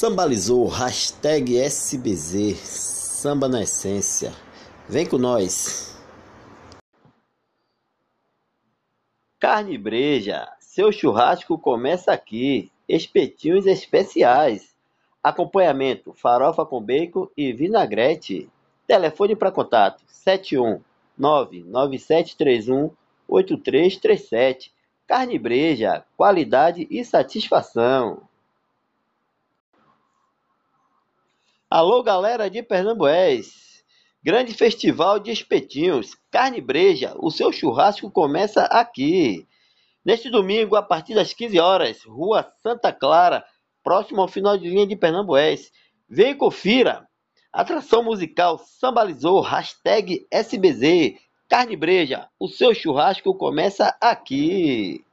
Sambalizou, hashtag SBZ, samba na essência. Vem com nós. Carne Breja, seu churrasco começa aqui. Espetinhos especiais. Acompanhamento: farofa com bacon e vinagrete. Telefone para contato: 71 99731 8337. Carne Breja, qualidade e satisfação. Alô, galera de Pernambués! Grande festival de espetinhos, carne breja, o seu churrasco começa aqui. Neste domingo, a partir das 15 horas, Rua Santa Clara, próximo ao final de linha de Pernambués. Vem e confira! Atração musical Sambalizou, hashtag SBZ, carne breja, o seu churrasco começa aqui.